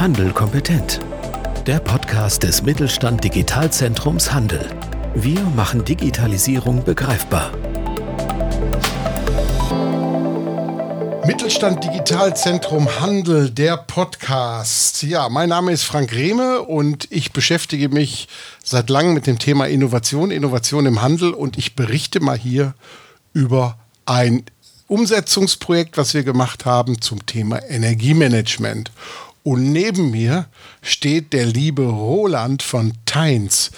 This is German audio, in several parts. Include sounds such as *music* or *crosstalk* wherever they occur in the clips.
Handel kompetent. Der Podcast des Mittelstand Digitalzentrums Handel. Wir machen Digitalisierung begreifbar. Mittelstand Digitalzentrum Handel, der Podcast. Ja, mein Name ist Frank Rehme und ich beschäftige mich seit langem mit dem Thema Innovation, Innovation im Handel und ich berichte mal hier über ein Umsetzungsprojekt, was wir gemacht haben zum Thema Energiemanagement. Und neben mir steht der liebe Roland von Teins.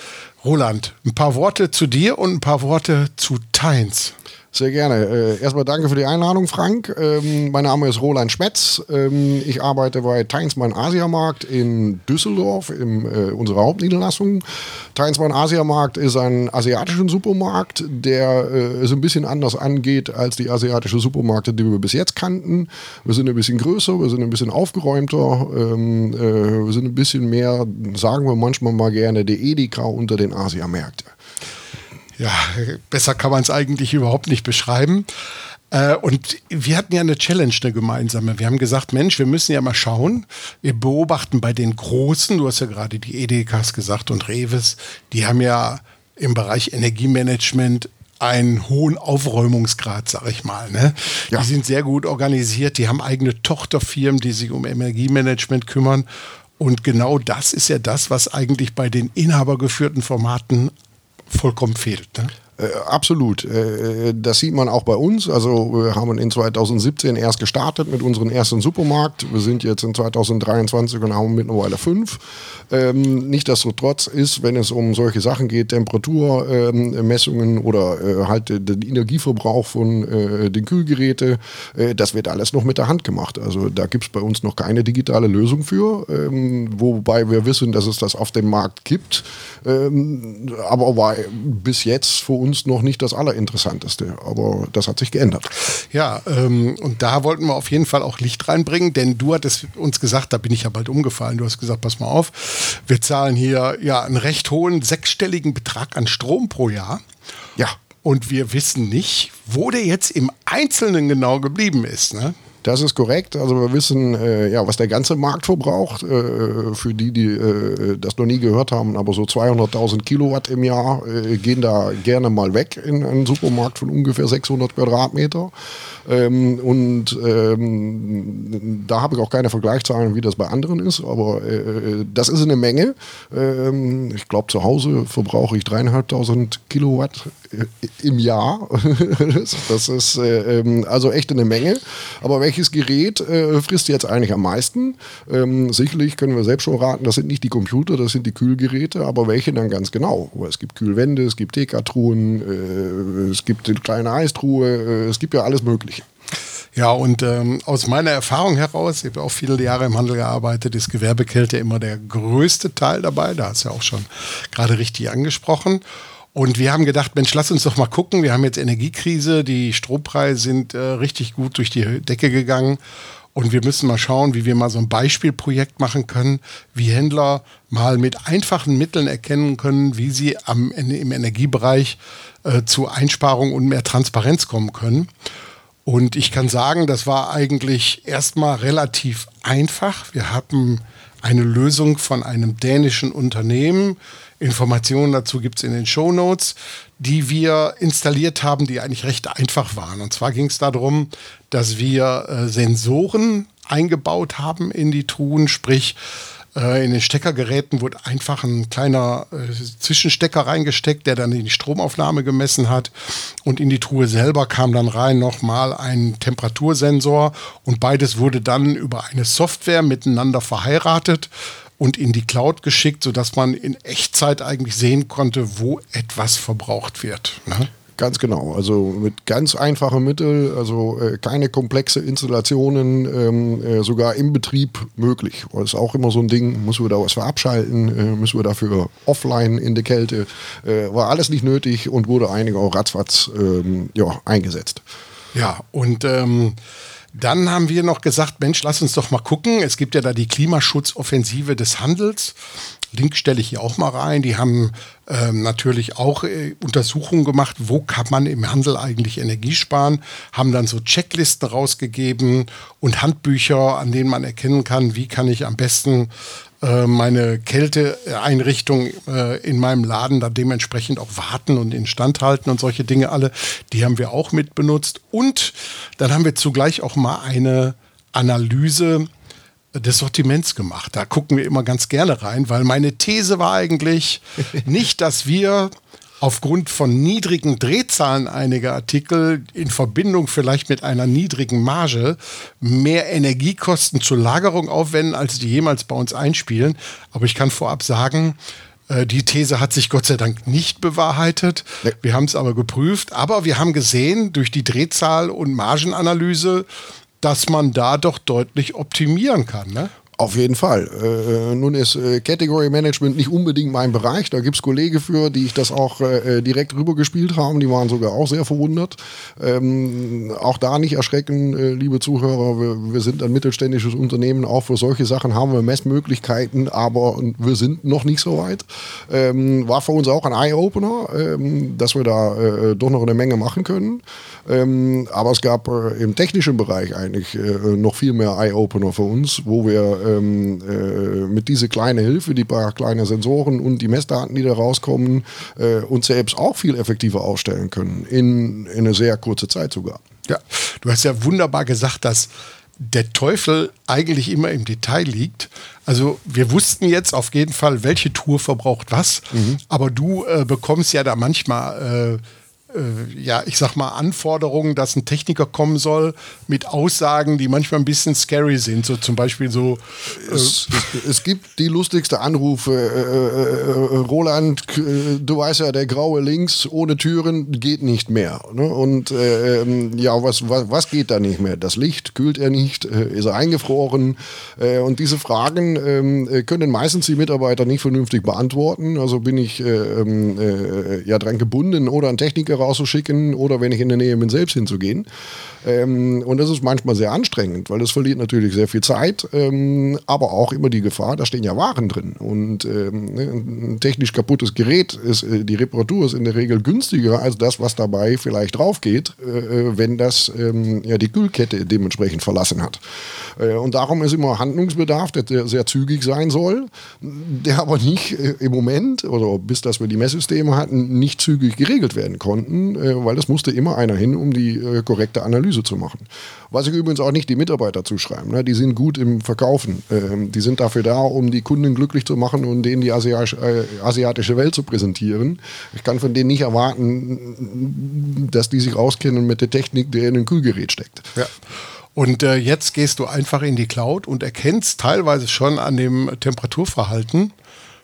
Roland, ein paar Worte zu dir und ein paar Worte zu Teins. Sehr gerne. Äh, erstmal danke für die Einladung, Frank. Ähm, mein Name ist Roland Schmetz. Ähm, ich arbeite bei Teinsmann Asiamarkt in Düsseldorf, in äh, unserer Hauptniederlassung. Teinsmann Asiamarkt ist ein asiatischer Supermarkt, der äh, es ein bisschen anders angeht als die asiatischen Supermärkte, die wir bis jetzt kannten. Wir sind ein bisschen größer, wir sind ein bisschen aufgeräumter, ähm, äh, wir sind ein bisschen mehr, sagen wir manchmal mal gerne, der Edeka unter den Asiamärkten ja, besser kann man es eigentlich überhaupt nicht beschreiben. Äh, und wir hatten ja eine Challenge, eine gemeinsame. Wir haben gesagt, Mensch, wir müssen ja mal schauen. Wir beobachten bei den Großen, du hast ja gerade die Edekas gesagt und Reves, die haben ja im Bereich Energiemanagement einen hohen Aufräumungsgrad, sag ich mal. Ne? Ja. Die sind sehr gut organisiert, die haben eigene Tochterfirmen, die sich um Energiemanagement kümmern. Und genau das ist ja das, was eigentlich bei den inhabergeführten Formaten vollkommen fehlt. Ne? Äh, absolut. Äh, das sieht man auch bei uns. Also wir haben in 2017 erst gestartet mit unserem ersten Supermarkt. Wir sind jetzt in 2023 und haben mittlerweile fünf. Ähm, Nichtsdestotrotz ist, wenn es um solche Sachen geht, Temperaturmessungen ähm, oder äh, halt den Energieverbrauch von äh, den Kühlgeräten, äh, das wird alles noch mit der Hand gemacht. Also da gibt es bei uns noch keine digitale Lösung für, ähm, wobei wir wissen, dass es das auf dem Markt gibt. Ähm, aber war bis jetzt für uns uns noch nicht das Allerinteressanteste, aber das hat sich geändert. Ja, ähm, und da wollten wir auf jeden Fall auch Licht reinbringen, denn du hattest uns gesagt, da bin ich ja bald umgefallen, du hast gesagt, pass mal auf, wir zahlen hier ja einen recht hohen sechsstelligen Betrag an Strom pro Jahr. Ja. Und wir wissen nicht, wo der jetzt im Einzelnen genau geblieben ist. Ne? Das ist korrekt. Also wir wissen, äh, ja, was der ganze Markt verbraucht. Äh, für die, die äh, das noch nie gehört haben, aber so 200.000 Kilowatt im Jahr äh, gehen da gerne mal weg in einen Supermarkt von ungefähr 600 Quadratmeter. Ähm, und ähm, da habe ich auch keine Vergleichszahlen, wie das bei anderen ist, aber äh, das ist eine Menge. Ähm, ich glaube, zu Hause verbrauche ich dreieinhalbtausend Kilowatt äh, im Jahr. *laughs* das ist ähm, also echt eine Menge. Aber welches Gerät äh, frisst jetzt eigentlich am meisten? Ähm, sicherlich können wir selbst schon raten, das sind nicht die Computer, das sind die Kühlgeräte, aber welche dann ganz genau? Es gibt Kühlwände, es gibt TK-Truhen, äh, es gibt eine kleine Eistruhe, äh, es gibt ja alles Mögliche. Ja, und ähm, aus meiner Erfahrung heraus, ich habe auch viele Jahre im Handel gearbeitet, ist Gewerbekälte immer der größte Teil dabei. Da hast du ja auch schon gerade richtig angesprochen. Und wir haben gedacht, Mensch, lass uns doch mal gucken. Wir haben jetzt Energiekrise, die Strompreise sind äh, richtig gut durch die Decke gegangen. Und wir müssen mal schauen, wie wir mal so ein Beispielprojekt machen können, wie Händler mal mit einfachen Mitteln erkennen können, wie sie am, im Energiebereich äh, zu Einsparungen und mehr Transparenz kommen können. Und ich kann sagen, das war eigentlich erstmal relativ einfach. Wir haben eine Lösung von einem dänischen Unternehmen. Informationen dazu gibt es in den Show Notes, die wir installiert haben, die eigentlich recht einfach waren. Und zwar ging es darum, dass wir äh, Sensoren eingebaut haben in die Truhen, sprich äh, in den Steckergeräten wurde einfach ein kleiner äh, Zwischenstecker reingesteckt, der dann die Stromaufnahme gemessen hat. Und in die Truhe selber kam dann rein nochmal ein Temperatursensor. Und beides wurde dann über eine Software miteinander verheiratet und in die Cloud geschickt, sodass man in Echtzeit eigentlich sehen konnte, wo etwas verbraucht wird. Ne? Ganz genau. Also mit ganz einfachen Mitteln, also äh, keine komplexe Installationen, ähm, äh, sogar im Betrieb möglich. Das ist auch immer so ein Ding, müssen wir da was verabschalten, äh, müssen wir dafür offline in der Kälte. Äh, war alles nicht nötig und wurde einige auch ratzfatz ähm, ja, eingesetzt. Ja, und ähm, dann haben wir noch gesagt, Mensch, lass uns doch mal gucken. Es gibt ja da die Klimaschutzoffensive des Handels. Link stelle ich hier auch mal rein. Die haben ähm, natürlich auch äh, Untersuchungen gemacht, wo kann man im Handel eigentlich Energie sparen, haben dann so Checklisten rausgegeben und Handbücher, an denen man erkennen kann, wie kann ich am besten äh, meine Kälteeinrichtung äh, in meinem Laden da dementsprechend auch warten und instand halten und solche Dinge alle. Die haben wir auch mit benutzt. Und dann haben wir zugleich auch mal eine Analyse des Sortiments gemacht. Da gucken wir immer ganz gerne rein, weil meine These war eigentlich *laughs* nicht, dass wir aufgrund von niedrigen Drehzahlen einiger Artikel in Verbindung vielleicht mit einer niedrigen Marge mehr Energiekosten zur Lagerung aufwenden, als die jemals bei uns einspielen. Aber ich kann vorab sagen, äh, die These hat sich Gott sei Dank nicht bewahrheitet. Wir haben es aber geprüft. Aber wir haben gesehen, durch die Drehzahl und Margenanalyse, dass man da doch deutlich optimieren kann. Ne? Auf jeden Fall. Äh, nun ist äh, Category Management nicht unbedingt mein Bereich. Da gibt es Kollegen für, die ich das auch äh, direkt rübergespielt haben. Die waren sogar auch sehr verwundert. Ähm, auch da nicht erschrecken, äh, liebe Zuhörer. Wir, wir, sind ein mittelständisches Unternehmen. Auch für solche Sachen haben wir Messmöglichkeiten, aber wir sind noch nicht so weit. Ähm, war für uns auch ein Eye-Opener, ähm, dass wir da äh, doch noch eine Menge machen können. Ähm, aber es gab äh, im technischen Bereich eigentlich noch viel mehr Eye-Opener für uns, wo wir ähm, äh, mit dieser kleinen Hilfe, die paar kleine Sensoren und die Messdaten, die da rauskommen, äh, uns selbst auch viel effektiver aufstellen können, in, in eine sehr kurze Zeit sogar. Ja, du hast ja wunderbar gesagt, dass der Teufel eigentlich immer im Detail liegt. Also wir wussten jetzt auf jeden Fall, welche Tour verbraucht was, mhm. aber du äh, bekommst ja da manchmal äh, ja, ich sag mal, Anforderungen, dass ein Techniker kommen soll mit Aussagen, die manchmal ein bisschen scary sind. So zum Beispiel so. Äh es, es, gibt die lustigste Anrufe. Äh, äh, äh Roland, du weißt ja, der graue Links ohne Türen geht nicht mehr. Ne? Und ähm, ja, was, was, was geht da nicht mehr? Das Licht kühlt er nicht, ist er eingefroren? und diese Fragen ähm, können meistens die Mitarbeiter nicht vernünftig beantworten. Also bin ich ähm, ja dran gebunden oder ein Techniker rauszuschicken oder wenn ich in der Nähe bin, selbst hinzugehen. Ähm, und das ist manchmal sehr anstrengend, weil es verliert natürlich sehr viel Zeit, ähm, aber auch immer die Gefahr, da stehen ja Waren drin. Und ähm, ne, ein technisch kaputtes Gerät, ist, äh, die Reparatur ist in der Regel günstiger als das, was dabei vielleicht drauf geht, äh, äh, wenn das ähm, ja, die Kühlkette dementsprechend verlassen hat. Äh, und darum ist immer Handlungsbedarf, der sehr zügig sein soll, der aber nicht äh, im Moment oder bis dass wir die Messsysteme hatten, nicht zügig geregelt werden konnten, äh, weil es musste immer einer hin, um die korrekte Analyse zu machen. Was ich übrigens auch nicht die Mitarbeiter zuschreiben. Ne? Die sind gut im Verkaufen. Ähm, die sind dafür da, um die Kunden glücklich zu machen und denen die asiatische Welt zu präsentieren. Ich kann von denen nicht erwarten, dass die sich auskennen mit der Technik, die in ein Kühlgerät steckt. Ja. Und äh, jetzt gehst du einfach in die Cloud und erkennst teilweise schon an dem Temperaturverhalten,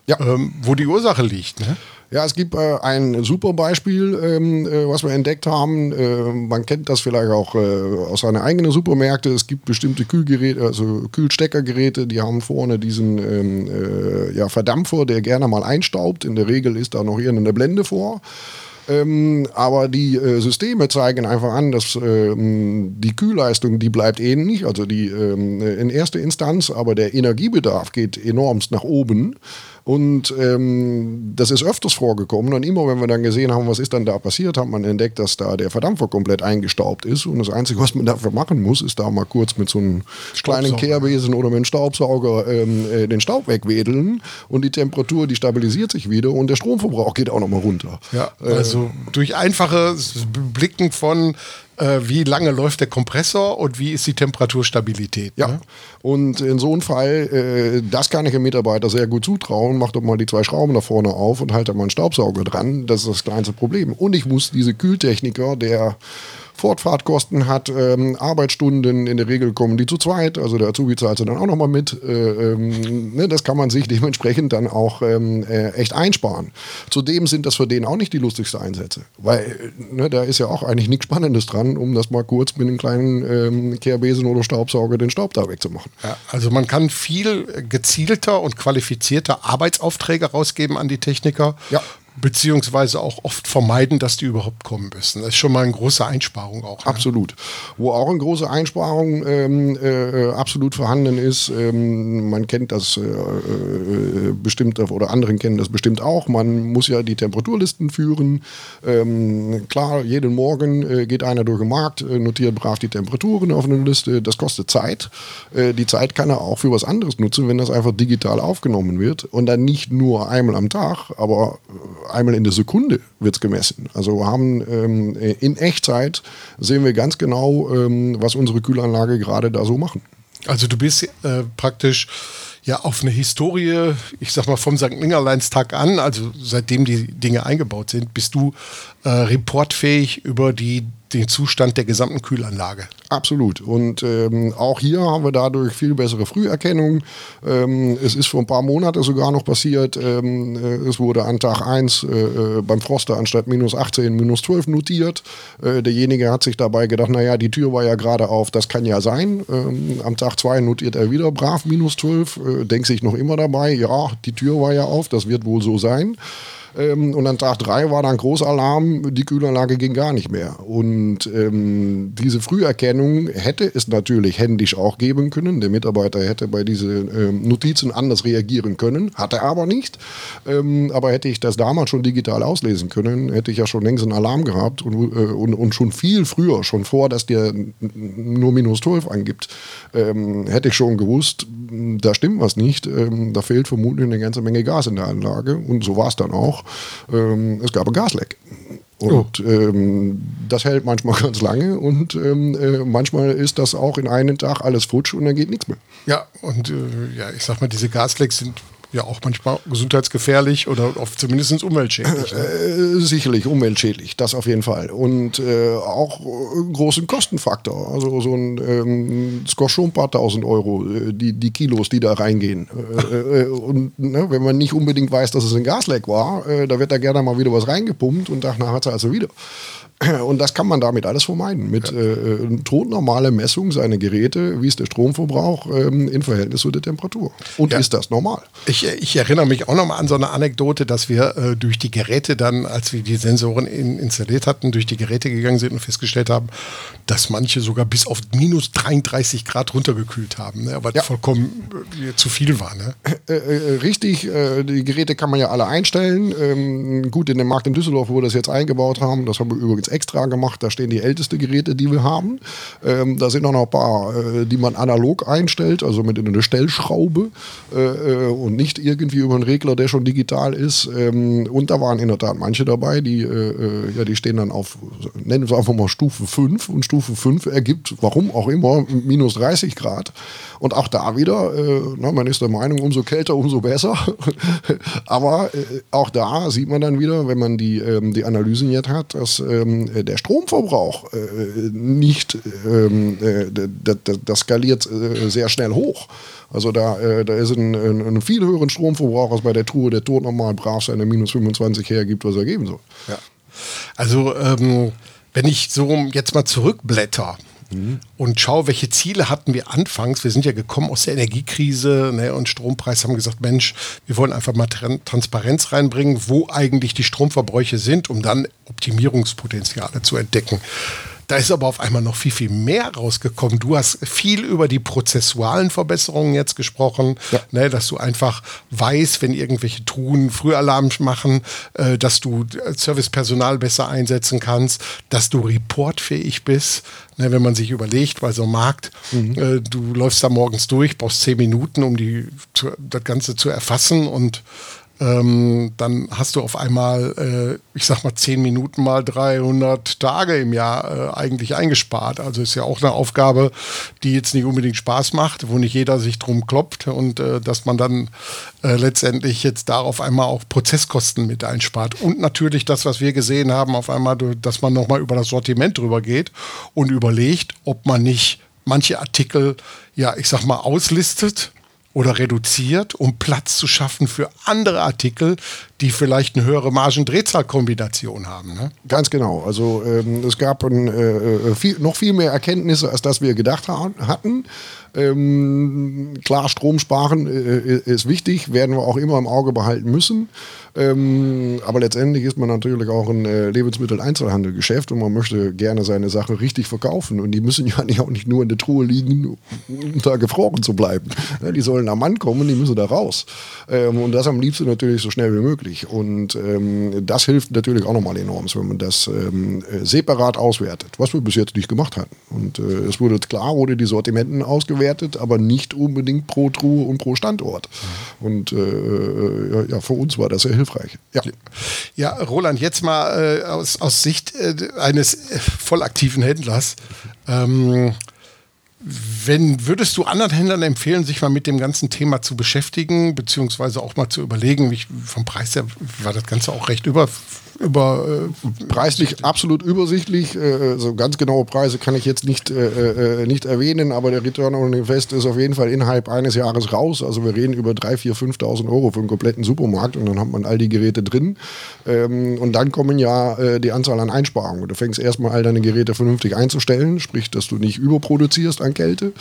ja. ähm, wo die Ursache liegt. Ne? Ja, es gibt äh, ein super Beispiel, ähm, äh, was wir entdeckt haben. Äh, man kennt das vielleicht auch äh, aus seinen eigenen Supermärkten. Es gibt bestimmte Kühlgeräte, also Kühlsteckergeräte, die haben vorne diesen ähm, äh, ja, Verdampfer, der gerne mal einstaubt. In der Regel ist da noch irgendeine Blende vor. Ähm, aber die äh, Systeme zeigen einfach an, dass ähm, die Kühlleistung, die bleibt ähnlich, also die ähm, in erster Instanz, aber der Energiebedarf geht enormst nach oben. Und ähm, das ist öfters vorgekommen. Und immer, wenn wir dann gesehen haben, was ist dann da passiert, hat man entdeckt, dass da der Verdampfer komplett eingestaubt ist. Und das Einzige, was man dafür machen muss, ist da mal kurz mit so einem kleinen Kehrbesen oder mit einem Staubsauger ähm, äh, den Staub wegwedeln. Und die Temperatur, die stabilisiert sich wieder und der Stromverbrauch geht auch nochmal runter. Ja, also äh, durch einfaches Blicken von äh, wie lange läuft der Kompressor und wie ist die Temperaturstabilität. Ja, ne? und in so einem Fall, äh, das kann ich dem Mitarbeiter sehr gut zutrauen. Mach doch mal die zwei Schrauben da vorne auf und halte mal einen Staubsauger dran. Das ist das kleinste Problem. Und ich muss diese Kühltechniker, der Fortfahrtkosten hat, ähm, Arbeitsstunden, in der Regel kommen die zu zweit, also der Azubi zahlt sie dann auch nochmal mit. Äh, ähm, ne, das kann man sich *laughs* dementsprechend dann auch ähm, äh, echt einsparen. Zudem sind das für den auch nicht die lustigsten Einsätze, weil ne, da ist ja auch eigentlich nichts Spannendes dran, um das mal kurz mit einem kleinen ähm, Kehrbesen oder Staubsauger den Staub da wegzumachen. Ja, also man kann viel gezielter und qualifizierter Arbeitsaufträge rausgeben an die Techniker. Ja beziehungsweise auch oft vermeiden, dass die überhaupt kommen müssen. Das ist schon mal eine große Einsparung auch. Ne? Absolut. Wo auch eine große Einsparung ähm, äh, absolut vorhanden ist, ähm, man kennt das äh, äh, bestimmt oder anderen kennen das bestimmt auch. Man muss ja die Temperaturlisten führen. Ähm, klar, jeden Morgen äh, geht einer durch den Markt, äh, notiert brav die Temperaturen auf eine Liste. Das kostet Zeit. Äh, die Zeit kann er auch für was anderes nutzen, wenn das einfach digital aufgenommen wird und dann nicht nur einmal am Tag, aber einmal in der Sekunde wird es gemessen. Also haben ähm, in Echtzeit sehen wir ganz genau, ähm, was unsere Kühlanlage gerade da so machen. Also du bist äh, praktisch ja auf eine Historie, ich sag mal vom St. Ingerleinstag an, also seitdem die Dinge eingebaut sind, bist du äh, reportfähig über die den Zustand der gesamten Kühlanlage. Absolut. Und ähm, auch hier haben wir dadurch viel bessere Früherkennung. Ähm, es ist vor ein paar Monaten sogar noch passiert, ähm, äh, es wurde an Tag 1 äh, äh, beim Froster anstatt minus 18 minus 12 notiert. Äh, derjenige hat sich dabei gedacht, naja, die Tür war ja gerade auf, das kann ja sein. Ähm, am Tag 2 notiert er wieder brav minus 12, äh, denkt sich noch immer dabei, ja, die Tür war ja auf, das wird wohl so sein. Ähm, und an Tag drei war dann Großalarm, die Kühlanlage ging gar nicht mehr. Und ähm, diese Früherkennung hätte es natürlich händisch auch geben können. Der Mitarbeiter hätte bei diesen ähm, Notizen anders reagieren können, hatte aber nicht. Ähm, aber hätte ich das damals schon digital auslesen können, hätte ich ja schon längst einen Alarm gehabt und, äh, und, und schon viel früher, schon vor, dass der nur minus 12 angibt, ähm, hätte ich schon gewusst, da stimmt was nicht. Ähm, da fehlt vermutlich eine ganze Menge Gas in der Anlage. Und so war es dann auch. Ähm, es gab ein Gasleck. Und oh. ähm, das hält manchmal *laughs* ganz lange und ähm, äh, manchmal ist das auch in einem Tag alles futsch und dann geht nichts mehr. Ja, und äh, ja, ich sag mal, diese Gaslecks sind ja auch manchmal gesundheitsgefährlich oder zumindest umweltschädlich. Ne? Äh, sicherlich umweltschädlich, das auf jeden Fall. Und äh, auch einen großen Kostenfaktor. Also so ein, ähm, es kostet schon ein paar tausend Euro, äh, die, die Kilos, die da reingehen. Äh, äh, und ne, wenn man nicht unbedingt weiß, dass es ein Gasleck war, äh, da wird da gerne mal wieder was reingepumpt und danach hat er also wieder. *clears throat* Und das kann man damit alles vermeiden. Mit ja. äh, totnormaler Messung seiner Geräte, wie ist der Stromverbrauch ähm, in Verhältnis zu der Temperatur. Und ja. ist das normal? Ich, ich, erinnere mich auch noch mal an so eine Anekdote, dass wir äh, durch die Geräte dann, als wir die Sensoren in, installiert hatten, durch die Geräte gegangen sind und festgestellt haben, dass manche sogar bis auf minus 33 Grad runtergekühlt haben, ne? was ja. vollkommen äh, zu viel war. Ne? Äh, äh, richtig, die Geräte kann man ja alle einstellen. Ähm, gut, in dem Markt in Düsseldorf, wo wir das jetzt eingebaut haben, das haben wir übrigens jetzt extra gemacht. Da stehen die ältesten Geräte, die wir haben. Ähm, da sind noch ein paar, äh, die man analog einstellt, also mit einer Stellschraube äh, äh, und nicht irgendwie über einen Regler, der schon digital ist. Ähm, und da waren in der Tat manche dabei, die, äh, äh ja, die stehen dann auf, nennen wir einfach mal Stufe 5 und Stufe 5 ergibt, warum auch immer, minus 30 Grad. Und auch da wieder, äh, na, man ist der Meinung, umso kälter, umso besser. *laughs* Aber äh, auch da sieht man dann wieder, wenn man die, ähm, die Analysen jetzt hat, dass ähm, der Stromverbrauch äh, nicht, ähm, äh, das skaliert äh, sehr schnell hoch. Also da, äh, da ist ein, ein, ein, viel höheren Stromverbrauch als bei der Truhe, der Tod normal brav seine minus 25 hergibt, was er geben soll. Ja. Also ähm, wenn ich so jetzt mal zurückblätter, Mhm. Und schau, welche Ziele hatten wir anfangs. Wir sind ja gekommen aus der Energiekrise ne, und Strompreis haben gesagt, Mensch, wir wollen einfach mal Transparenz reinbringen, wo eigentlich die Stromverbräuche sind, um dann Optimierungspotenziale zu entdecken. Da ist aber auf einmal noch viel, viel mehr rausgekommen. Du hast viel über die prozessualen Verbesserungen jetzt gesprochen, ja. ne, dass du einfach weißt, wenn irgendwelche Truhen Frühalarm machen, äh, dass du Servicepersonal besser einsetzen kannst, dass du reportfähig bist. Ne, wenn man sich überlegt, weil so ein Markt, mhm. äh, du läufst da morgens durch, brauchst zehn Minuten, um die, zu, das Ganze zu erfassen und ähm, dann hast du auf einmal, äh, ich sag mal, 10 Minuten mal 300 Tage im Jahr äh, eigentlich eingespart. Also ist ja auch eine Aufgabe, die jetzt nicht unbedingt Spaß macht, wo nicht jeder sich drum kloppt und äh, dass man dann äh, letztendlich jetzt darauf einmal auch Prozesskosten mit einspart. Und natürlich das, was wir gesehen haben, auf einmal, dass man nochmal über das Sortiment drüber geht und überlegt, ob man nicht manche Artikel, ja, ich sag mal, auslistet oder reduziert, um Platz zu schaffen für andere Artikel, die vielleicht eine höhere Margendrehzahlkombination haben. Ne? Ganz genau. Also ähm, es gab ein, äh, äh viel, noch viel mehr Erkenntnisse, als das wir gedacht ha hatten. Ähm, klar, Strom sparen äh, ist wichtig, werden wir auch immer im Auge behalten müssen. Ähm, aber letztendlich ist man natürlich auch ein äh, Lebensmitteleinzelhandelgeschäft und man möchte gerne seine Sachen richtig verkaufen. Und die müssen *laughs* ja nicht, auch nicht nur in der Truhe liegen, um da gefroren zu bleiben. Ja, die sollen am Mann kommen, die müssen da raus. Ähm, und das am liebsten natürlich so schnell wie möglich. Und ähm, das hilft natürlich auch nochmal enorm, wenn man das ähm, äh, separat auswertet, was wir bis jetzt nicht gemacht hatten. Und äh, es wurde klar, wurde die Sortimenten ausgewertet, aber nicht unbedingt pro Truhe und pro Standort. Und äh, äh ja, für uns war das sehr hilfreich. Ja, ja Roland, jetzt mal äh, aus, aus Sicht äh, eines vollaktiven Händlers. Ähm, wenn würdest du anderen Händlern empfehlen, sich mal mit dem ganzen Thema zu beschäftigen, beziehungsweise auch mal zu überlegen, wie, vom Preis her war das Ganze auch recht über, über äh, preislich absolut übersichtlich. Äh, so ganz genaue Preise kann ich jetzt nicht, äh, äh nicht erwähnen, aber der Return on Invest ist auf jeden Fall innerhalb eines Jahres raus. Also wir reden über 3.000, 4.000, 5.000 Euro für einen kompletten Supermarkt und dann hat man all die Geräte drin. Ähm, und dann kommen ja äh, die Anzahl an Einsparungen. Du fängst erstmal all deine Geräte vernünftig einzustellen, sprich, dass du nicht überproduzierst an Kälte.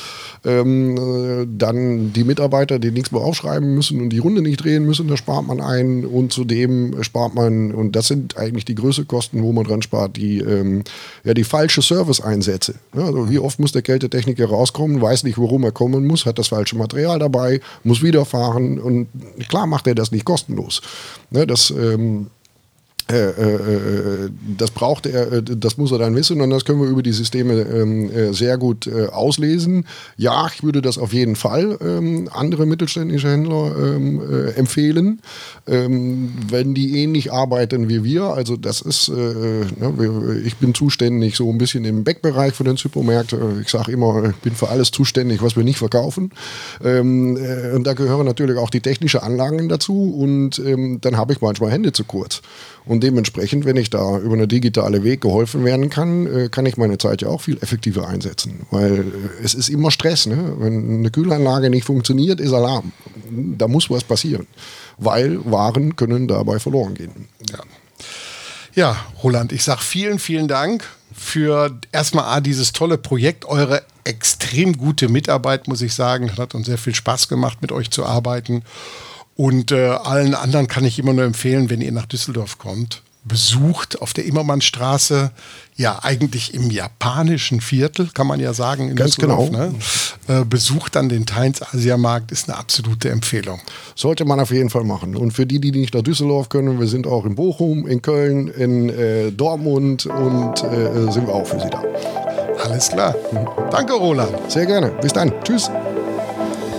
Ähm, äh, dann die Mitarbeiter, die nichts mehr aufschreiben müssen und die Runde nicht drehen müssen, da spart man ein. Und zudem spart man, und das sind sind eigentlich die größten Kosten, wo man dran spart, die, ähm, ja, die falsche Service-Einsätze. Ja, also wie oft muss der Kältetechniker rauskommen, weiß nicht, worum er kommen muss, hat das falsche Material dabei, muss wieder fahren und klar macht er das nicht kostenlos. Ne, das ähm, äh, äh, äh, das braucht er, das muss er dann wissen und das können wir über die Systeme ähm, sehr gut auslesen. Ja, ich würde das auf jeden Fall ähm, andere mittelständische Händler ähm, empfehlen, wenn die ähnlich arbeiten wie wir. Also das ist, ne, ich bin zuständig so ein bisschen im Backbereich für den Supermärkten. Ich sage immer, ich bin für alles zuständig, was wir nicht verkaufen. Und da gehören natürlich auch die technischen Anlagen dazu und dann habe ich manchmal Hände zu kurz. Und dementsprechend, wenn ich da über eine digitale Weg geholfen werden kann, äh, kann ich meine Zeit ja auch viel effektiver einsetzen. Weil äh, es ist immer Stress. Ne? Wenn eine Kühlanlage nicht funktioniert, ist Alarm. Da muss was passieren. Weil Waren können dabei verloren gehen. Ja, ja Roland, ich sage vielen, vielen Dank für erstmal dieses tolle Projekt, eure extrem gute Mitarbeit, muss ich sagen. Hat uns sehr viel Spaß gemacht, mit euch zu arbeiten. Und äh, allen anderen kann ich immer nur empfehlen, wenn ihr nach Düsseldorf kommt, besucht auf der Immermannstraße, ja eigentlich im japanischen Viertel, kann man ja sagen. In Ganz genau. Ne? Äh, besucht dann den Teins Asiamarkt, ist eine absolute Empfehlung. Sollte man auf jeden Fall machen. Und für die, die nicht nach Düsseldorf können, wir sind auch in Bochum, in Köln, in äh, Dortmund und äh, sind wir auch für Sie da. Alles klar. Mhm. Danke, Roland. Sehr gerne. Bis dann. Tschüss.